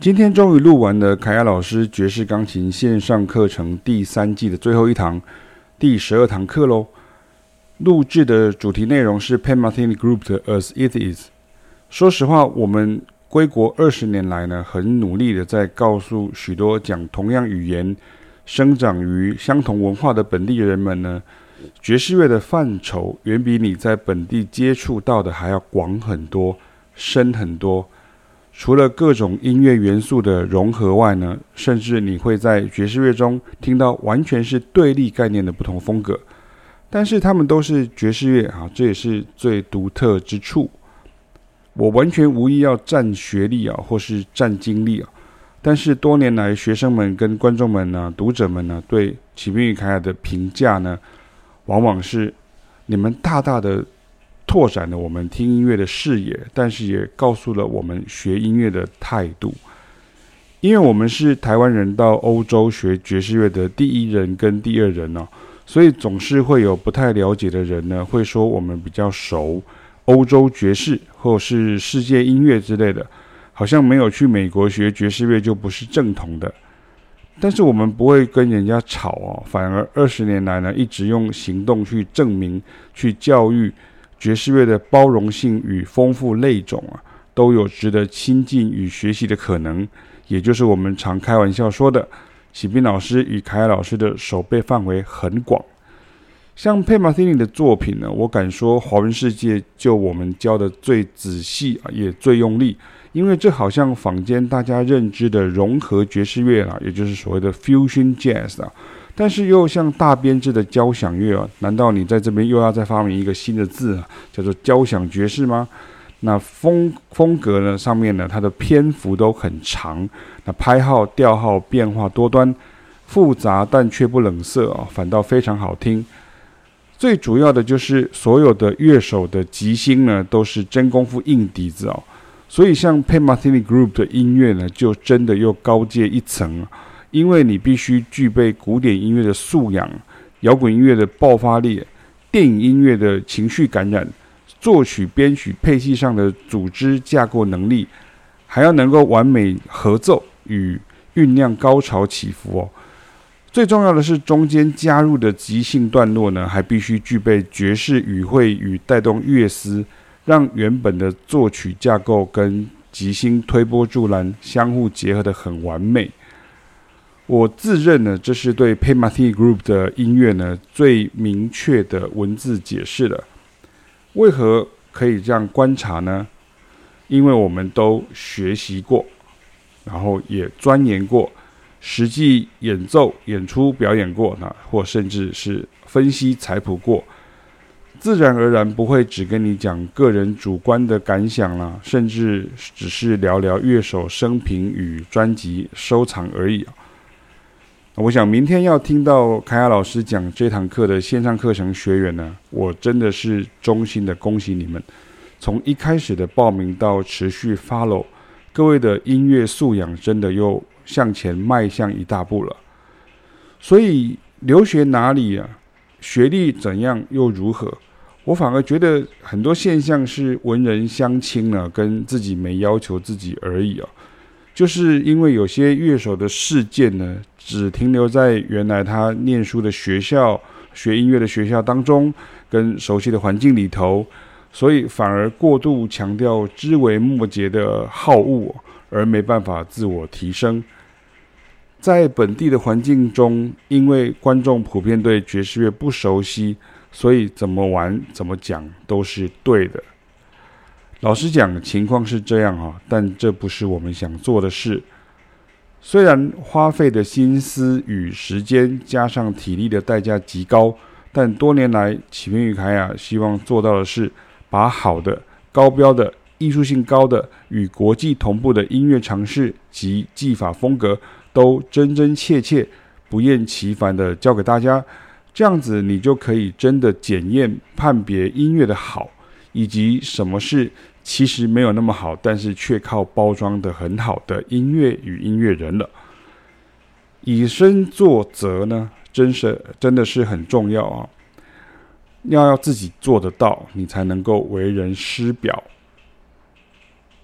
今天终于录完了凯亚老师爵士钢琴线上课程第三季的最后一堂，第十二堂课喽。录制的主题内容是 Pat Metheny Group 的 As It Is。说实话，我们归国二十年来呢，很努力的在告诉许多讲同样语言、生长于相同文化的本地人们呢，爵士乐的范畴远比你在本地接触到的还要广很多、深很多。除了各种音乐元素的融合外呢，甚至你会在爵士乐中听到完全是对立概念的不同风格，但是他们都是爵士乐啊，这也是最独特之处。我完全无意要占学历啊，或是占经历啊，但是多年来学生们跟观众们呢、读者们呢，对启斌与凯亚的评价呢，往往是你们大大的。拓展了我们听音乐的视野，但是也告诉了我们学音乐的态度。因为我们是台湾人到欧洲学爵士乐的第一人跟第二人呢、哦，所以总是会有不太了解的人呢，会说我们比较熟欧洲爵士或是世界音乐之类的，好像没有去美国学爵士乐就不是正统的。但是我们不会跟人家吵哦，反而二十年来呢，一直用行动去证明、去教育。爵士乐的包容性与丰富类种啊，都有值得亲近与学习的可能。也就是我们常开玩笑说的，启斌老师与凯老师的手背范围很广。像佩马西尼的作品呢，我敢说华文世界就我们教的最仔细啊，也最用力，因为这好像坊间大家认知的融合爵士乐啊，也就是所谓的 Fusion Jazz 啊。但是又像大编制的交响乐啊，难道你在这边又要再发明一个新的字啊，叫做交响爵士吗？那风风格呢，上面呢，它的篇幅都很长，那拍号调号变化多端，复杂但却不冷涩啊，反倒非常好听。最主要的就是所有的乐手的即兴呢，都是真功夫硬底子哦，所以像 Pat Metheny Group 的音乐呢，就真的又高阶一层。因为你必须具备古典音乐的素养、摇滚音乐的爆发力、电影音乐的情绪感染、作曲、编曲、配器上的组织架构能力，还要能够完美合奏与酝酿高潮起伏哦。最重要的是，中间加入的即兴段落呢，还必须具备爵士语汇与带动乐思，让原本的作曲架构跟即兴推波助澜相互结合得很完美。我自认呢，这是对 Pat Metheny Group 的音乐呢最明确的文字解释了。为何可以这样观察呢？因为我们都学习过，然后也钻研过，实际演奏、演出、表演过，那或甚至是分析采谱过，自然而然不会只跟你讲个人主观的感想啦，甚至只是聊聊乐手生平与专辑收藏而已。我想明天要听到凯亚老师讲这堂课的线上课程学员呢，我真的是衷心的恭喜你们。从一开始的报名到持续 follow，各位的音乐素养真的又向前迈向一大步了。所以留学哪里啊？学历怎样又如何？我反而觉得很多现象是文人相轻呢，跟自己没要求自己而已啊。就是因为有些乐手的事件呢，只停留在原来他念书的学校、学音乐的学校当中，跟熟悉的环境里头，所以反而过度强调枝微末节的好恶，而没办法自我提升。在本地的环境中，因为观众普遍对爵士乐不熟悉，所以怎么玩、怎么讲都是对的。老实讲，情况是这样啊，但这不是我们想做的事。虽然花费的心思与时间加上体力的代价极高，但多年来，启明与凯亚希望做到的是，把好的、高标的、艺术性高的与国际同步的音乐尝试及技法风格，都真真切切、不厌其烦地教给大家。这样子，你就可以真的检验、判别音乐的好，以及什么是。其实没有那么好，但是却靠包装的很好的音乐与音乐人了。以身作则呢，真是真的是很重要啊！要要自己做得到，你才能够为人师表。